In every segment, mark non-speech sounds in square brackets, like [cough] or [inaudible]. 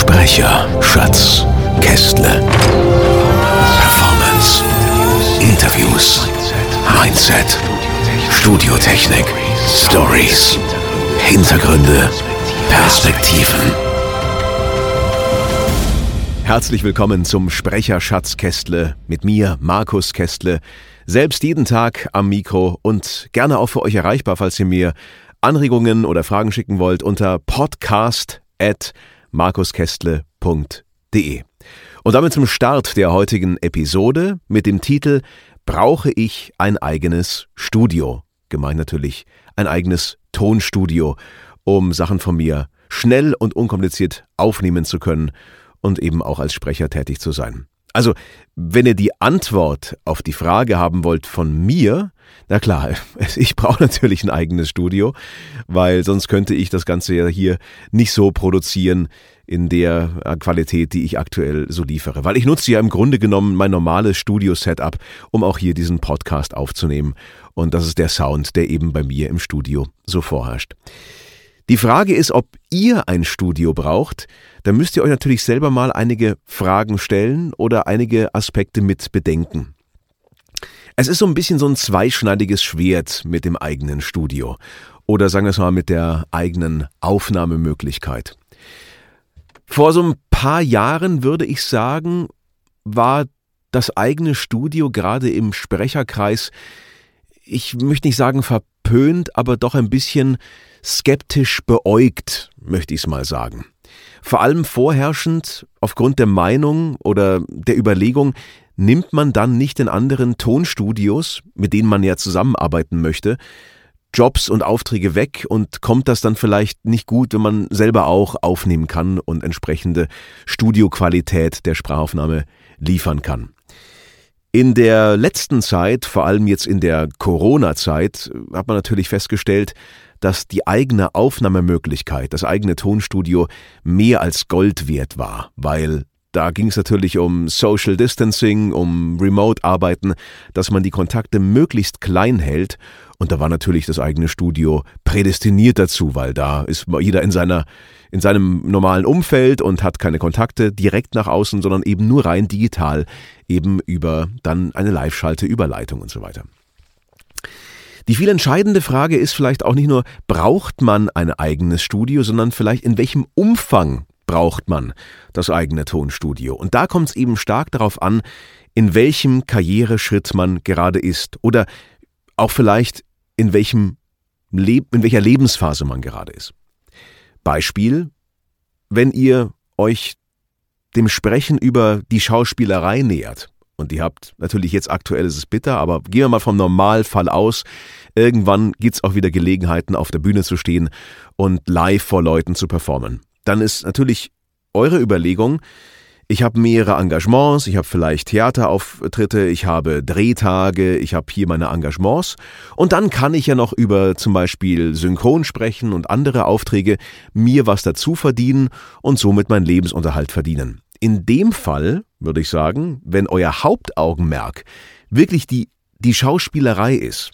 Sprecher, Schatz, Kästle. Performance, Interviews, Mindset, Studiotechnik, Stories, Hintergründe, Perspektiven. Herzlich willkommen zum Sprecher Schatz Kästle mit mir, Markus Kästle. Selbst jeden Tag am Mikro und gerne auch für euch erreichbar, falls ihr mir Anregungen oder Fragen schicken wollt unter podcast markuskästle.de. Und damit zum Start der heutigen Episode mit dem Titel Brauche ich ein eigenes Studio? Gemeint natürlich ein eigenes Tonstudio, um Sachen von mir schnell und unkompliziert aufnehmen zu können und eben auch als Sprecher tätig zu sein. Also, wenn ihr die Antwort auf die Frage haben wollt von mir, na klar, [laughs] ich brauche natürlich ein eigenes Studio, weil sonst könnte ich das Ganze ja hier nicht so produzieren in der äh, Qualität, die ich aktuell so liefere. Weil ich nutze ja im Grunde genommen mein normales Studio-Setup, um auch hier diesen Podcast aufzunehmen. Und das ist der Sound, der eben bei mir im Studio so vorherrscht. Die Frage ist, ob ihr ein Studio braucht. Da müsst ihr euch natürlich selber mal einige Fragen stellen oder einige Aspekte mit bedenken. Es ist so ein bisschen so ein zweischneidiges Schwert mit dem eigenen Studio oder sagen wir es mal mit der eigenen Aufnahmemöglichkeit. Vor so ein paar Jahren würde ich sagen, war das eigene Studio gerade im Sprecherkreis, ich möchte nicht sagen verpönt, aber doch ein bisschen skeptisch beäugt, möchte ich es mal sagen. Vor allem vorherrschend aufgrund der Meinung oder der Überlegung, nimmt man dann nicht in anderen Tonstudios, mit denen man ja zusammenarbeiten möchte, Jobs und Aufträge weg und kommt das dann vielleicht nicht gut, wenn man selber auch aufnehmen kann und entsprechende Studioqualität der Sprachaufnahme liefern kann. In der letzten Zeit, vor allem jetzt in der Corona-Zeit, hat man natürlich festgestellt, dass die eigene Aufnahmemöglichkeit, das eigene Tonstudio mehr als Gold wert war, weil da ging es natürlich um Social Distancing, um Remote-Arbeiten, dass man die Kontakte möglichst klein hält. Und da war natürlich das eigene Studio prädestiniert dazu, weil da ist jeder in seiner in seinem normalen Umfeld und hat keine Kontakte direkt nach außen, sondern eben nur rein digital, eben über dann eine Live-Schalte, Überleitung und so weiter. Die viel entscheidende Frage ist vielleicht auch nicht nur, braucht man ein eigenes Studio, sondern vielleicht in welchem Umfang braucht man das eigene Tonstudio. Und da kommt es eben stark darauf an, in welchem Karriereschritt man gerade ist oder auch vielleicht in welchem Le in welcher Lebensphase man gerade ist. Beispiel, wenn ihr euch dem Sprechen über die Schauspielerei nähert, und ihr habt natürlich jetzt aktuell ist es bitter, aber gehen wir mal vom Normalfall aus. Irgendwann gibt's auch wieder Gelegenheiten, auf der Bühne zu stehen und live vor Leuten zu performen. Dann ist natürlich eure Überlegung, ich habe mehrere Engagements, ich habe vielleicht Theaterauftritte, ich habe Drehtage, ich habe hier meine Engagements und dann kann ich ja noch über zum Beispiel Synchron sprechen und andere Aufträge mir was dazu verdienen und somit meinen Lebensunterhalt verdienen. In dem Fall würde ich sagen, wenn euer Hauptaugenmerk wirklich die, die Schauspielerei ist,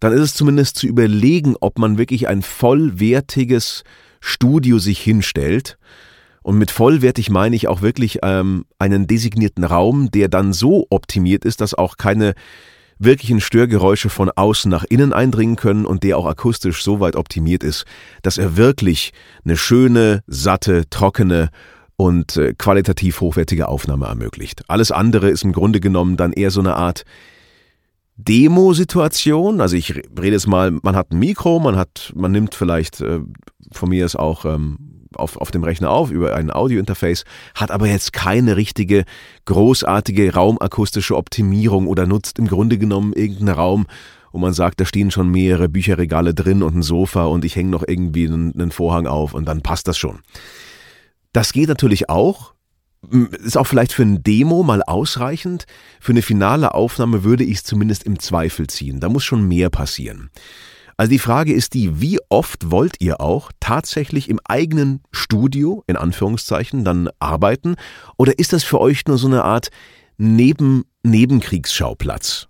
dann ist es zumindest zu überlegen, ob man wirklich ein vollwertiges Studio sich hinstellt. Und mit vollwertig meine ich auch wirklich ähm, einen designierten Raum, der dann so optimiert ist, dass auch keine wirklichen Störgeräusche von außen nach innen eindringen können und der auch akustisch so weit optimiert ist, dass er wirklich eine schöne, satte, trockene und äh, qualitativ hochwertige Aufnahme ermöglicht. Alles andere ist im Grunde genommen dann eher so eine Art Demo-Situation. Also ich rede jetzt mal, man hat ein Mikro, man hat, man nimmt vielleicht äh, von mir es auch ähm, auf, auf dem Rechner auf über ein Audio-Interface, hat aber jetzt keine richtige großartige raumakustische Optimierung oder nutzt im Grunde genommen irgendeinen Raum, wo man sagt, da stehen schon mehrere Bücherregale drin und ein Sofa und ich hänge noch irgendwie einen, einen Vorhang auf und dann passt das schon. Das geht natürlich auch. Ist auch vielleicht für ein Demo mal ausreichend. Für eine finale Aufnahme würde ich es zumindest im Zweifel ziehen. Da muss schon mehr passieren. Also die Frage ist die, wie oft wollt ihr auch tatsächlich im eigenen Studio, in Anführungszeichen, dann arbeiten? Oder ist das für euch nur so eine Art Neben Nebenkriegsschauplatz?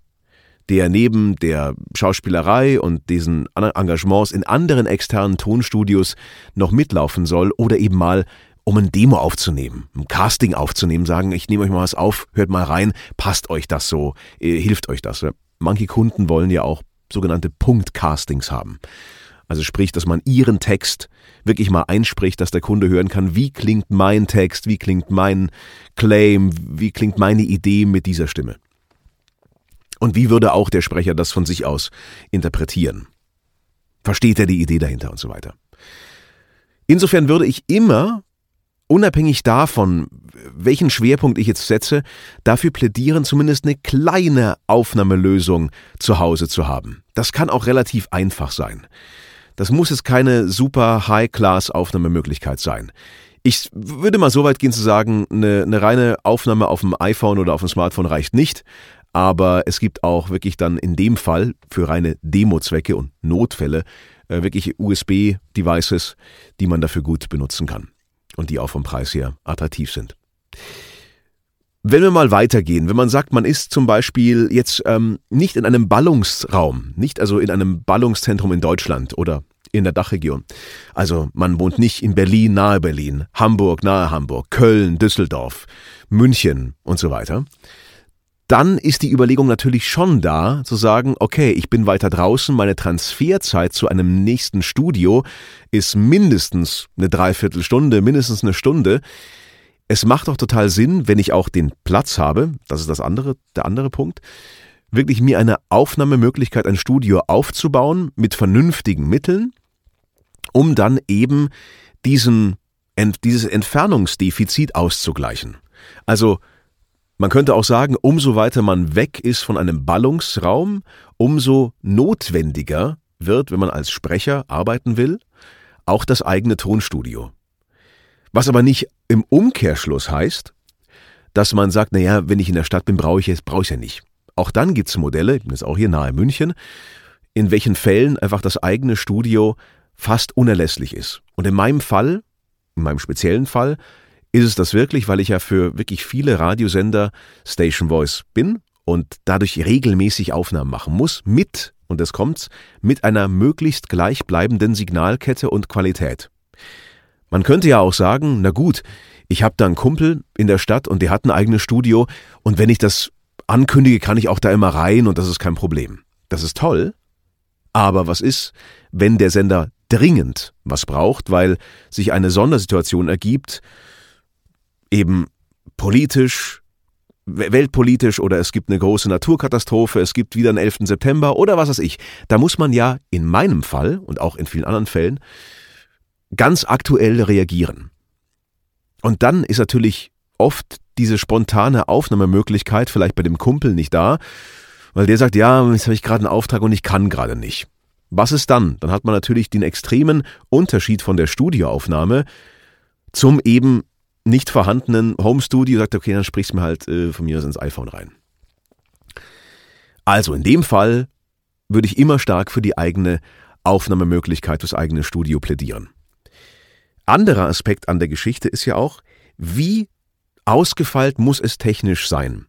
der neben der Schauspielerei und diesen Engagements in anderen externen Tonstudios noch mitlaufen soll oder eben mal um ein Demo aufzunehmen, ein Casting aufzunehmen, sagen, ich nehme euch mal was auf, hört mal rein, passt euch das so, äh, hilft euch das. Manche Kunden wollen ja auch sogenannte Punktcastings haben. Also sprich, dass man ihren Text wirklich mal einspricht, dass der Kunde hören kann, wie klingt mein Text, wie klingt mein Claim, wie klingt meine Idee mit dieser Stimme. Und wie würde auch der Sprecher das von sich aus interpretieren? Versteht er die Idee dahinter und so weiter? Insofern würde ich immer unabhängig davon, welchen Schwerpunkt ich jetzt setze, dafür plädieren, zumindest eine kleine Aufnahmelösung zu Hause zu haben. Das kann auch relativ einfach sein. Das muss jetzt keine super High-Class-Aufnahmemöglichkeit sein. Ich würde mal so weit gehen zu sagen, eine, eine reine Aufnahme auf dem iPhone oder auf dem Smartphone reicht nicht. Aber es gibt auch wirklich dann in dem Fall für reine Demo-Zwecke und Notfälle äh, wirklich USB-Devices, die man dafür gut benutzen kann und die auch vom Preis her attraktiv sind. Wenn wir mal weitergehen, wenn man sagt, man ist zum Beispiel jetzt ähm, nicht in einem Ballungsraum, nicht also in einem Ballungszentrum in Deutschland oder in der Dachregion. Also man wohnt nicht in Berlin nahe Berlin, Hamburg nahe Hamburg, Köln, Düsseldorf, München und so weiter dann ist die Überlegung natürlich schon da, zu sagen, okay, ich bin weiter draußen, meine Transferzeit zu einem nächsten Studio ist mindestens eine Dreiviertelstunde, mindestens eine Stunde. Es macht doch total Sinn, wenn ich auch den Platz habe, das ist das andere, der andere Punkt, wirklich mir eine Aufnahmemöglichkeit, ein Studio aufzubauen mit vernünftigen Mitteln, um dann eben diesen, dieses Entfernungsdefizit auszugleichen. Also man könnte auch sagen, umso weiter man weg ist von einem Ballungsraum, umso notwendiger wird, wenn man als Sprecher arbeiten will, auch das eigene Tonstudio. Was aber nicht im Umkehrschluss heißt, dass man sagt, naja, wenn ich in der Stadt bin, brauche ich es, brauche ich ja nicht. Auch dann gibt es Modelle, ich bin jetzt auch hier nahe München, in welchen Fällen einfach das eigene Studio fast unerlässlich ist. Und in meinem Fall, in meinem speziellen Fall, ist es das wirklich, weil ich ja für wirklich viele Radiosender Station Voice bin und dadurch regelmäßig Aufnahmen machen muss mit, und es kommt's, mit einer möglichst gleichbleibenden Signalkette und Qualität. Man könnte ja auch sagen, na gut, ich habe da einen Kumpel in der Stadt und der hat ein eigenes Studio und wenn ich das ankündige, kann ich auch da immer rein und das ist kein Problem. Das ist toll, aber was ist, wenn der Sender dringend was braucht, weil sich eine Sondersituation ergibt, eben politisch, weltpolitisch oder es gibt eine große Naturkatastrophe, es gibt wieder einen 11. September oder was weiß ich. Da muss man ja in meinem Fall und auch in vielen anderen Fällen ganz aktuell reagieren. Und dann ist natürlich oft diese spontane Aufnahmemöglichkeit vielleicht bei dem Kumpel nicht da, weil der sagt, ja, jetzt habe ich gerade einen Auftrag und ich kann gerade nicht. Was ist dann? Dann hat man natürlich den extremen Unterschied von der Studioaufnahme zum eben nicht vorhandenen Home Studio sagt, okay, dann sprichst du mir halt äh, von mir aus ins iPhone rein. Also in dem Fall würde ich immer stark für die eigene Aufnahmemöglichkeit, das eigene Studio plädieren. Anderer Aspekt an der Geschichte ist ja auch, wie ausgefeilt muss es technisch sein?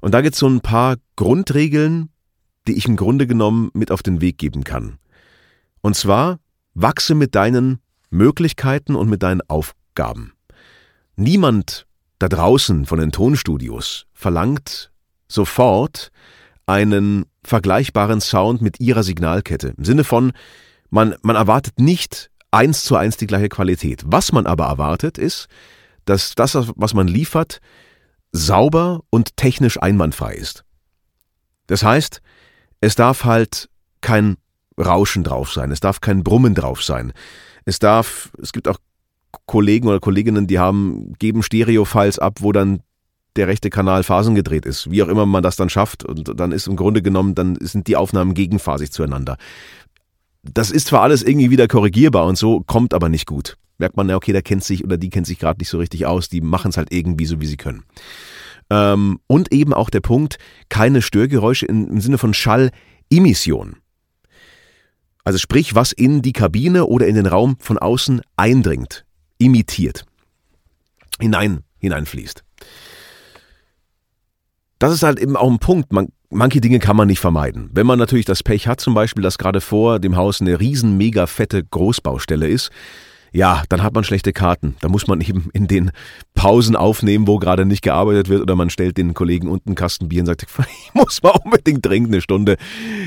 Und da gibt es so ein paar Grundregeln, die ich im Grunde genommen mit auf den Weg geben kann. Und zwar, wachse mit deinen Möglichkeiten und mit deinen Aufgaben. Niemand da draußen von den Tonstudios verlangt sofort einen vergleichbaren Sound mit ihrer Signalkette. Im Sinne von, man, man erwartet nicht eins zu eins die gleiche Qualität. Was man aber erwartet, ist, dass das, was man liefert, sauber und technisch einwandfrei ist. Das heißt, es darf halt kein Rauschen drauf sein, es darf kein Brummen drauf sein. Es darf, es gibt auch Kollegen oder Kolleginnen, die haben, geben Stereo-Files ab, wo dann der rechte Kanal phasengedreht ist. Wie auch immer man das dann schafft. Und dann ist im Grunde genommen, dann sind die Aufnahmen gegenphasig zueinander. Das ist zwar alles irgendwie wieder korrigierbar und so, kommt aber nicht gut. merkt man, ja, okay, der kennt sich oder die kennt sich gerade nicht so richtig aus, die machen es halt irgendwie so, wie sie können. Ähm, und eben auch der Punkt, keine Störgeräusche im, im Sinne von Schallemission. Also sprich, was in die Kabine oder in den Raum von außen eindringt, imitiert, hinein, hineinfließt. Das ist halt eben auch ein Punkt. Man, manche Dinge kann man nicht vermeiden. Wenn man natürlich das Pech hat, zum Beispiel, dass gerade vor dem Haus eine riesen, mega fette Großbaustelle ist, ja, dann hat man schlechte Karten. Da muss man [laughs] eben in den Pausen aufnehmen, wo gerade nicht gearbeitet wird, oder man stellt den Kollegen unten einen Kasten Bier und sagt, [laughs] ich muss mal unbedingt dringend eine Stunde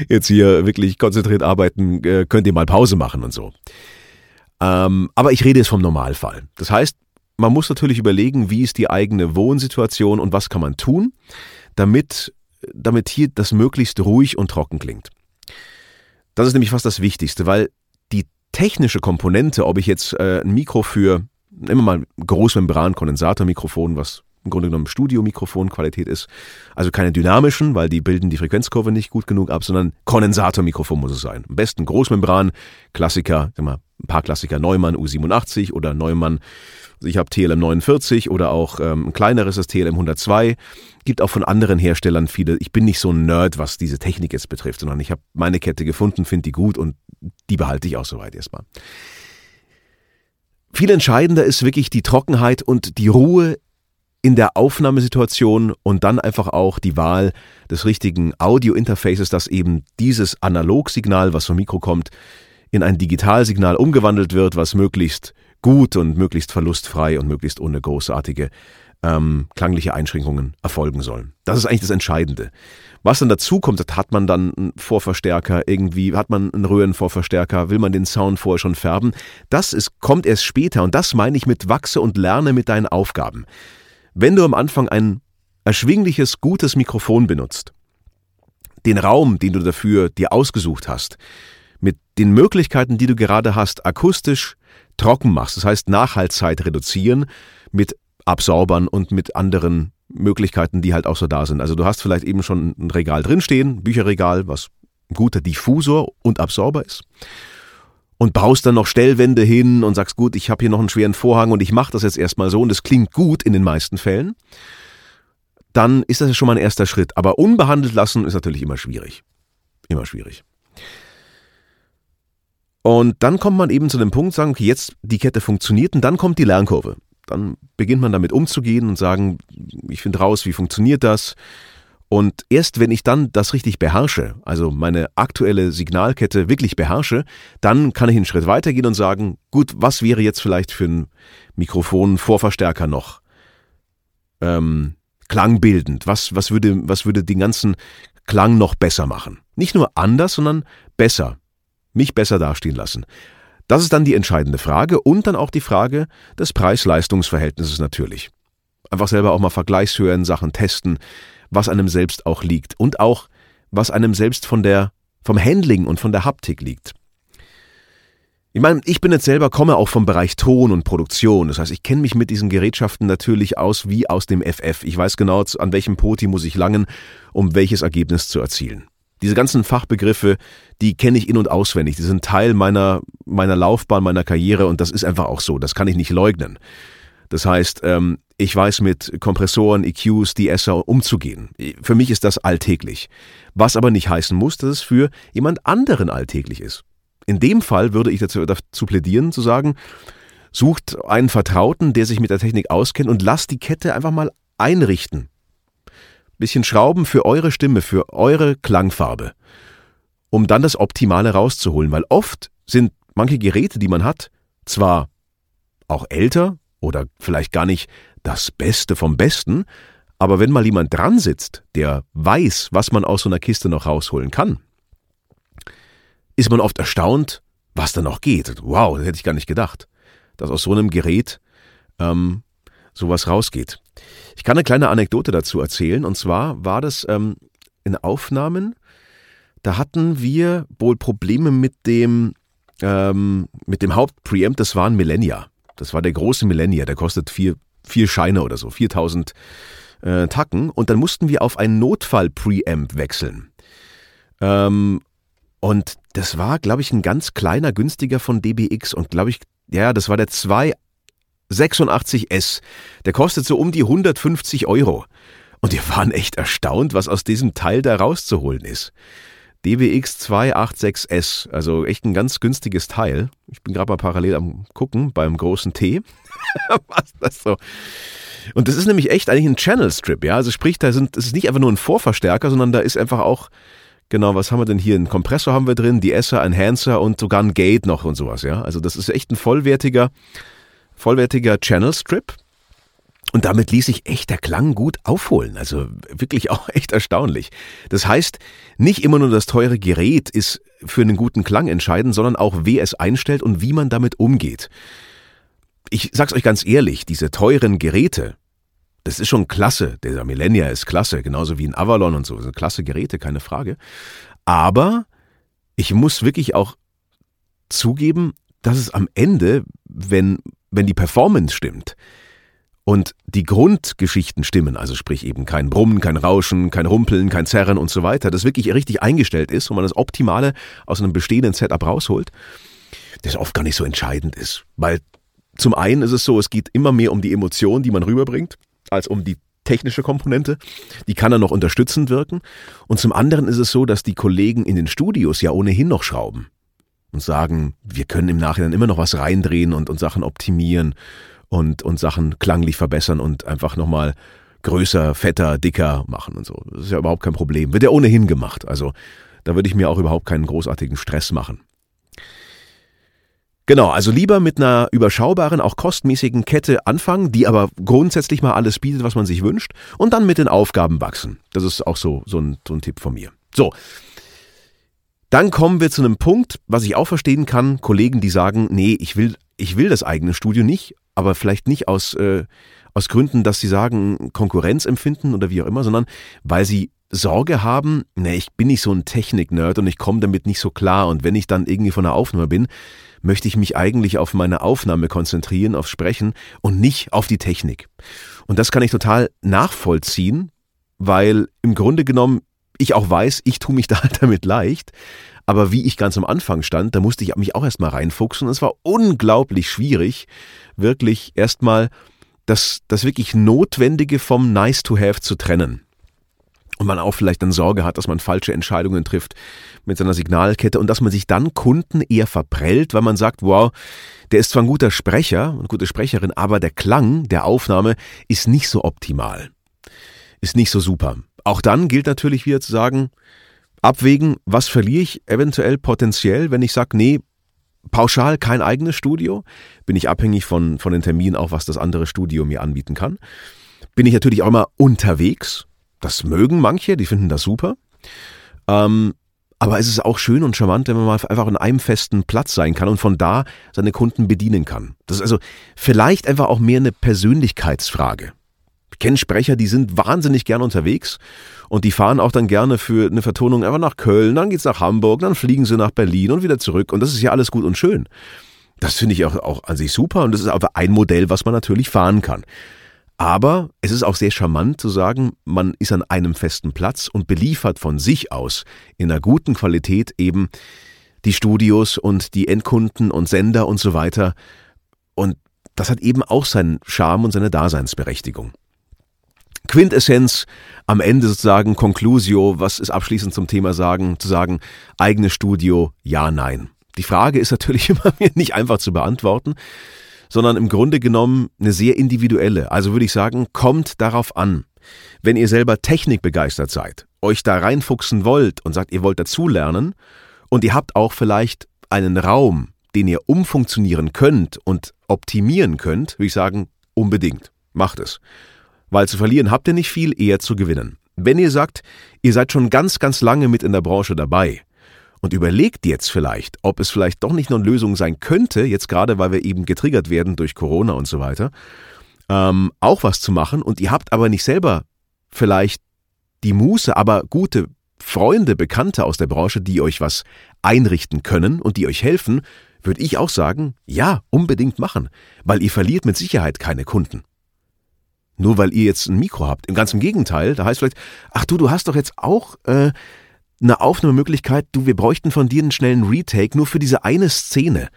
jetzt hier wirklich konzentriert arbeiten, äh, könnt ihr mal Pause machen und so. Ähm, aber ich rede jetzt vom Normalfall. Das heißt, man muss natürlich überlegen, wie ist die eigene Wohnsituation und was kann man tun, damit, damit hier das möglichst ruhig und trocken klingt. Das ist nämlich fast das Wichtigste, weil technische Komponente, ob ich jetzt äh, ein Mikro für, immer mal Großmembran-Kondensatormikrofon, was im Grunde genommen Studiomikrofon-Qualität ist, also keine dynamischen, weil die bilden die Frequenzkurve nicht gut genug ab, sondern Kondensatormikrofon muss es sein. Am besten Großmembran, Klassiker, sag mal, ein paar Klassiker Neumann U87 oder Neumann also ich habe TLM 49 oder auch ähm, ein kleineres das TLM 102. Gibt auch von anderen Herstellern viele. Ich bin nicht so ein Nerd, was diese Technik jetzt betrifft, sondern ich habe meine Kette gefunden, finde die gut und die behalte ich auch soweit erstmal. Viel entscheidender ist wirklich die Trockenheit und die Ruhe in der Aufnahmesituation und dann einfach auch die Wahl des richtigen Audio-Interfaces, dass eben dieses Analogsignal, was vom Mikro kommt, in ein Digitalsignal umgewandelt wird, was möglichst gut und möglichst verlustfrei und möglichst ohne großartige ähm, klangliche Einschränkungen erfolgen sollen. Das ist eigentlich das Entscheidende. Was dann dazu kommt, hat man dann einen Vorverstärker, irgendwie hat man einen Röhrenvorverstärker, will man den Sound vorher schon färben. Das ist, kommt erst später und das meine ich mit wachse und lerne mit deinen Aufgaben. Wenn du am Anfang ein erschwingliches, gutes Mikrofon benutzt, den Raum, den du dafür dir ausgesucht hast, mit den Möglichkeiten, die du gerade hast, akustisch trocken machst, das heißt Nachhaltzeit reduzieren mit Absorbern und mit anderen Möglichkeiten, die halt auch so da sind. Also du hast vielleicht eben schon ein Regal drinstehen, Bücherregal, was ein guter Diffusor und Absorber ist. Und baust dann noch Stellwände hin und sagst, gut, ich habe hier noch einen schweren Vorhang und ich mache das jetzt erstmal so und das klingt gut in den meisten Fällen. Dann ist das schon mal ein erster Schritt. Aber unbehandelt lassen ist natürlich immer schwierig. Immer schwierig. Und dann kommt man eben zu dem Punkt, sagen, okay, jetzt die Kette funktioniert und dann kommt die Lernkurve. Dann beginnt man damit umzugehen und sagen, ich finde raus, wie funktioniert das. Und erst wenn ich dann das richtig beherrsche, also meine aktuelle Signalkette wirklich beherrsche, dann kann ich einen Schritt weitergehen und sagen, gut, was wäre jetzt vielleicht für ein Mikrofon Vorverstärker noch ähm, klangbildend? Was, was, würde, was würde den ganzen Klang noch besser machen? Nicht nur anders, sondern besser mich besser dastehen lassen? Das ist dann die entscheidende Frage und dann auch die Frage des Preis-Leistungs-Verhältnisses natürlich. Einfach selber auch mal Vergleichshören, Sachen testen, was einem selbst auch liegt und auch was einem selbst von der vom Handling und von der Haptik liegt. Ich meine, ich bin jetzt selber, komme auch vom Bereich Ton und Produktion. Das heißt, ich kenne mich mit diesen Gerätschaften natürlich aus wie aus dem FF. Ich weiß genau, an welchem Poti muss ich langen, um welches Ergebnis zu erzielen. Diese ganzen Fachbegriffe, die kenne ich in- und auswendig. Die sind Teil meiner, meiner Laufbahn, meiner Karriere und das ist einfach auch so. Das kann ich nicht leugnen. Das heißt, ähm, ich weiß mit Kompressoren, EQs, DSer umzugehen. Für mich ist das alltäglich. Was aber nicht heißen muss, dass es für jemand anderen alltäglich ist. In dem Fall würde ich dazu, dazu plädieren, zu sagen, sucht einen Vertrauten, der sich mit der Technik auskennt und lasst die Kette einfach mal einrichten bisschen Schrauben für eure Stimme, für eure Klangfarbe, um dann das Optimale rauszuholen, weil oft sind manche Geräte, die man hat, zwar auch älter oder vielleicht gar nicht das Beste vom Besten, aber wenn mal jemand dran sitzt, der weiß, was man aus so einer Kiste noch rausholen kann, ist man oft erstaunt, was da noch geht. Wow, das hätte ich gar nicht gedacht, dass aus so einem Gerät ähm, sowas rausgeht. Ich kann eine kleine Anekdote dazu erzählen. Und zwar war das ähm, in Aufnahmen, da hatten wir wohl Probleme mit dem, ähm, mit dem Hauptpreamp, das war ein Millennia. Das war der große Millennia, der kostet vier, vier Scheine oder so, 4000 äh, Tacken. Und dann mussten wir auf einen Notfall-Preamp wechseln. Ähm, und das war, glaube ich, ein ganz kleiner, günstiger von DBX und, glaube ich, ja, das war der 286S. Der kostet so um die 150 Euro. Und wir waren echt erstaunt, was aus diesem Teil da rauszuholen ist. DBX 286S, also echt ein ganz günstiges Teil. Ich bin gerade mal parallel am gucken beim großen T. [laughs] was das so? Und das ist nämlich echt eigentlich ein Channel Strip, ja. Also sprich, da sind, es ist nicht einfach nur ein Vorverstärker, sondern da ist einfach auch, genau, was haben wir denn hier? Ein Kompressor haben wir drin, die Esser, Enhancer und sogar ein Gate noch und sowas, ja. Also das ist echt ein vollwertiger, vollwertiger Channel Strip. Und damit ließ sich echt der Klang gut aufholen. Also wirklich [laughs] auch echt erstaunlich. Das heißt, nicht immer nur das teure Gerät ist für einen guten Klang entscheidend, sondern auch, wer es einstellt und wie man damit umgeht ich sag's euch ganz ehrlich, diese teuren Geräte, das ist schon klasse. Der Millennia ist klasse, genauso wie ein Avalon und so. Das sind klasse Geräte, keine Frage. Aber ich muss wirklich auch zugeben, dass es am Ende, wenn, wenn die Performance stimmt und die Grundgeschichten stimmen, also sprich eben kein Brummen, kein Rauschen, kein Rumpeln, kein Zerren und so weiter, das wirklich richtig eingestellt ist und man das Optimale aus einem bestehenden Setup rausholt, das oft gar nicht so entscheidend ist, weil zum einen ist es so, es geht immer mehr um die Emotion, die man rüberbringt, als um die technische Komponente. Die kann dann noch unterstützend wirken. Und zum anderen ist es so, dass die Kollegen in den Studios ja ohnehin noch schrauben und sagen, wir können im Nachhinein immer noch was reindrehen und, und Sachen optimieren und, und Sachen klanglich verbessern und einfach nochmal größer, fetter, dicker machen und so. Das ist ja überhaupt kein Problem. Wird ja ohnehin gemacht. Also da würde ich mir auch überhaupt keinen großartigen Stress machen. Genau, also lieber mit einer überschaubaren, auch kostmäßigen Kette anfangen, die aber grundsätzlich mal alles bietet, was man sich wünscht, und dann mit den Aufgaben wachsen. Das ist auch so, so, ein, so ein Tipp von mir. So. Dann kommen wir zu einem Punkt, was ich auch verstehen kann, Kollegen, die sagen, nee, ich will, ich will das eigene Studio nicht, aber vielleicht nicht aus, äh, aus Gründen, dass sie sagen, Konkurrenz empfinden oder wie auch immer, sondern weil sie Sorge haben, ne, ich bin nicht so ein Technik-Nerd und ich komme damit nicht so klar und wenn ich dann irgendwie von der Aufnahme bin, möchte ich mich eigentlich auf meine Aufnahme konzentrieren, aufs Sprechen und nicht auf die Technik. Und das kann ich total nachvollziehen, weil im Grunde genommen ich auch weiß, ich tue mich [laughs] da halt damit leicht. Aber wie ich ganz am Anfang stand, da musste ich mich auch erstmal reinfuchsen. Und es war unglaublich schwierig, wirklich erstmal das, das wirklich Notwendige vom Nice to Have zu trennen und man auch vielleicht dann Sorge hat, dass man falsche Entscheidungen trifft mit seiner Signalkette und dass man sich dann Kunden eher verprellt, weil man sagt, wow, der ist zwar ein guter Sprecher, eine gute Sprecherin, aber der Klang der Aufnahme ist nicht so optimal, ist nicht so super. Auch dann gilt natürlich wieder zu sagen, abwägen, was verliere ich eventuell potenziell, wenn ich sage, nee, pauschal kein eigenes Studio, bin ich abhängig von, von den Terminen auch, was das andere Studio mir anbieten kann. Bin ich natürlich auch immer unterwegs, das mögen manche, die finden das super. Ähm, aber es ist auch schön und charmant, wenn man mal einfach an einem festen Platz sein kann und von da seine Kunden bedienen kann. Das ist also vielleicht einfach auch mehr eine Persönlichkeitsfrage. Ich kenne Sprecher, die sind wahnsinnig gern unterwegs und die fahren auch dann gerne für eine Vertonung einfach nach Köln, dann geht's nach Hamburg, dann fliegen sie nach Berlin und wieder zurück und das ist ja alles gut und schön. Das finde ich auch, auch an sich super und das ist aber ein Modell, was man natürlich fahren kann. Aber es ist auch sehr charmant zu sagen, man ist an einem festen Platz und beliefert von sich aus in einer guten Qualität eben die Studios und die Endkunden und Sender und so weiter. Und das hat eben auch seinen Charme und seine Daseinsberechtigung. Quintessenz, am Ende sozusagen Conclusio, was ist abschließend zum Thema sagen, zu sagen, eigenes Studio, ja, nein. Die Frage ist natürlich [laughs] immer nicht einfach zu beantworten sondern im Grunde genommen eine sehr individuelle. Also würde ich sagen, kommt darauf an. Wenn ihr selber technikbegeistert seid, euch da reinfuchsen wollt und sagt, ihr wollt dazulernen und ihr habt auch vielleicht einen Raum, den ihr umfunktionieren könnt und optimieren könnt, würde ich sagen, unbedingt. Macht es. Weil zu verlieren habt ihr nicht viel, eher zu gewinnen. Wenn ihr sagt, ihr seid schon ganz, ganz lange mit in der Branche dabei und überlegt jetzt vielleicht, ob es vielleicht doch nicht nur eine Lösung sein könnte, jetzt gerade weil wir eben getriggert werden durch Corona und so weiter, ähm, auch was zu machen und ihr habt aber nicht selber vielleicht die Muße, aber gute Freunde, Bekannte aus der Branche, die euch was einrichten können und die euch helfen, würde ich auch sagen, ja, unbedingt machen, weil ihr verliert mit Sicherheit keine Kunden. Nur weil ihr jetzt ein Mikro habt. Im ganzen Gegenteil, da heißt vielleicht, ach du, du hast doch jetzt auch äh, eine Aufnahmemöglichkeit, du, wir bräuchten von dir einen schnellen Retake nur für diese eine Szene.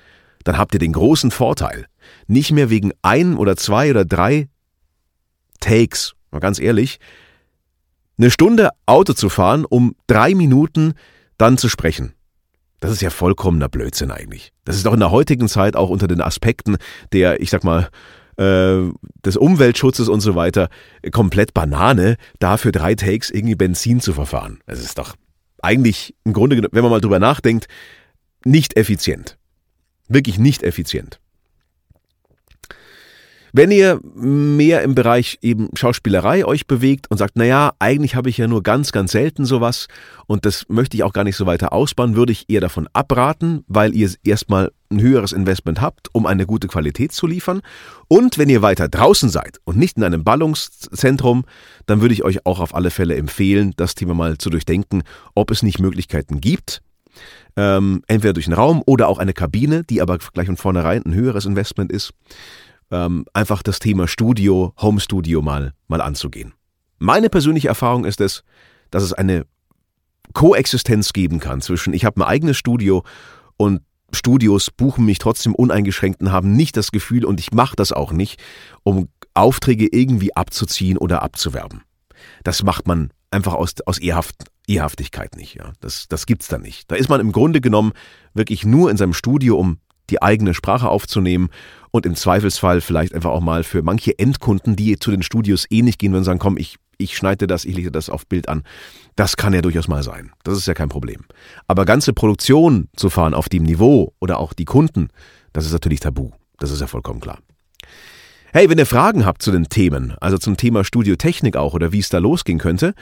dann habt ihr den großen Vorteil, nicht mehr wegen ein oder zwei oder drei Takes, mal ganz ehrlich, eine Stunde Auto zu fahren, um drei Minuten dann zu sprechen. Das ist ja vollkommener Blödsinn eigentlich. Das ist auch in der heutigen Zeit auch unter den Aspekten der, ich sag mal, des Umweltschutzes und so weiter komplett Banane, dafür drei Takes irgendwie Benzin zu verfahren. Das ist doch eigentlich im Grunde, wenn man mal drüber nachdenkt, nicht effizient. Wirklich nicht effizient. Wenn ihr mehr im Bereich eben Schauspielerei euch bewegt und sagt, naja, eigentlich habe ich ja nur ganz, ganz selten sowas und das möchte ich auch gar nicht so weiter ausbauen, würde ich eher davon abraten, weil ihr erstmal ein höheres Investment habt, um eine gute Qualität zu liefern. Und wenn ihr weiter draußen seid und nicht in einem Ballungszentrum, dann würde ich euch auch auf alle Fälle empfehlen, das Thema mal zu durchdenken, ob es nicht Möglichkeiten gibt, ähm, entweder durch einen Raum oder auch eine Kabine, die aber gleich von vornherein ein höheres Investment ist, ähm, einfach das Thema Studio, Home Studio mal, mal anzugehen. Meine persönliche Erfahrung ist es, dass es eine Koexistenz geben kann zwischen ich habe ein eigenes Studio und Studios buchen mich trotzdem uneingeschränkt und haben nicht das Gefühl, und ich mache das auch nicht, um Aufträge irgendwie abzuziehen oder abzuwerben. Das macht man einfach aus, aus Ehrhaft, Ehrhaftigkeit nicht. Ja. Das, das gibt's da nicht. Da ist man im Grunde genommen wirklich nur in seinem Studio, um die eigene Sprache aufzunehmen und im Zweifelsfall vielleicht einfach auch mal für manche Endkunden, die zu den Studios eh nicht gehen, sie sagen, komm, ich, ich schneide das, ich lege das auf Bild an. Das kann ja durchaus mal sein. Das ist ja kein Problem. Aber ganze Produktion zu fahren auf dem Niveau oder auch die Kunden, das ist natürlich tabu. Das ist ja vollkommen klar. Hey, wenn ihr Fragen habt zu den Themen, also zum Thema Studiotechnik auch oder wie es da losgehen könnte,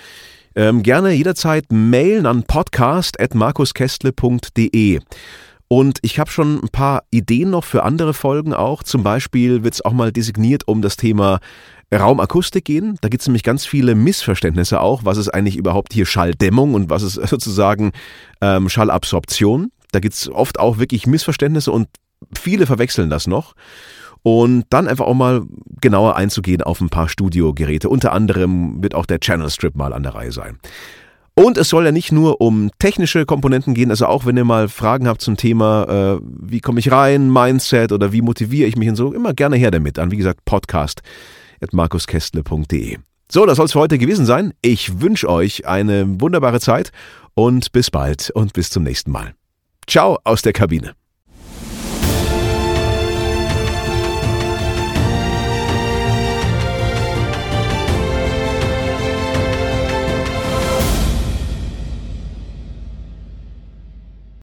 ähm, gerne jederzeit mailen an podcast.markuskästle.de. Und ich habe schon ein paar Ideen noch für andere Folgen auch. Zum Beispiel wird es auch mal designiert um das Thema Raumakustik gehen. Da gibt es nämlich ganz viele Missverständnisse auch. Was ist eigentlich überhaupt hier Schalldämmung und was ist [laughs] sozusagen ähm, Schallabsorption? Da gibt es oft auch wirklich Missverständnisse und viele verwechseln das noch. Und dann einfach auch mal genauer einzugehen auf ein paar Studiogeräte. Unter anderem wird auch der Channel Strip mal an der Reihe sein. Und es soll ja nicht nur um technische Komponenten gehen, also auch wenn ihr mal Fragen habt zum Thema, äh, wie komme ich rein, Mindset oder wie motiviere ich mich und so, immer gerne her damit an, wie gesagt, podcast at markuskästle.de. So, das soll es für heute gewesen sein. Ich wünsche euch eine wunderbare Zeit und bis bald und bis zum nächsten Mal. Ciao aus der Kabine.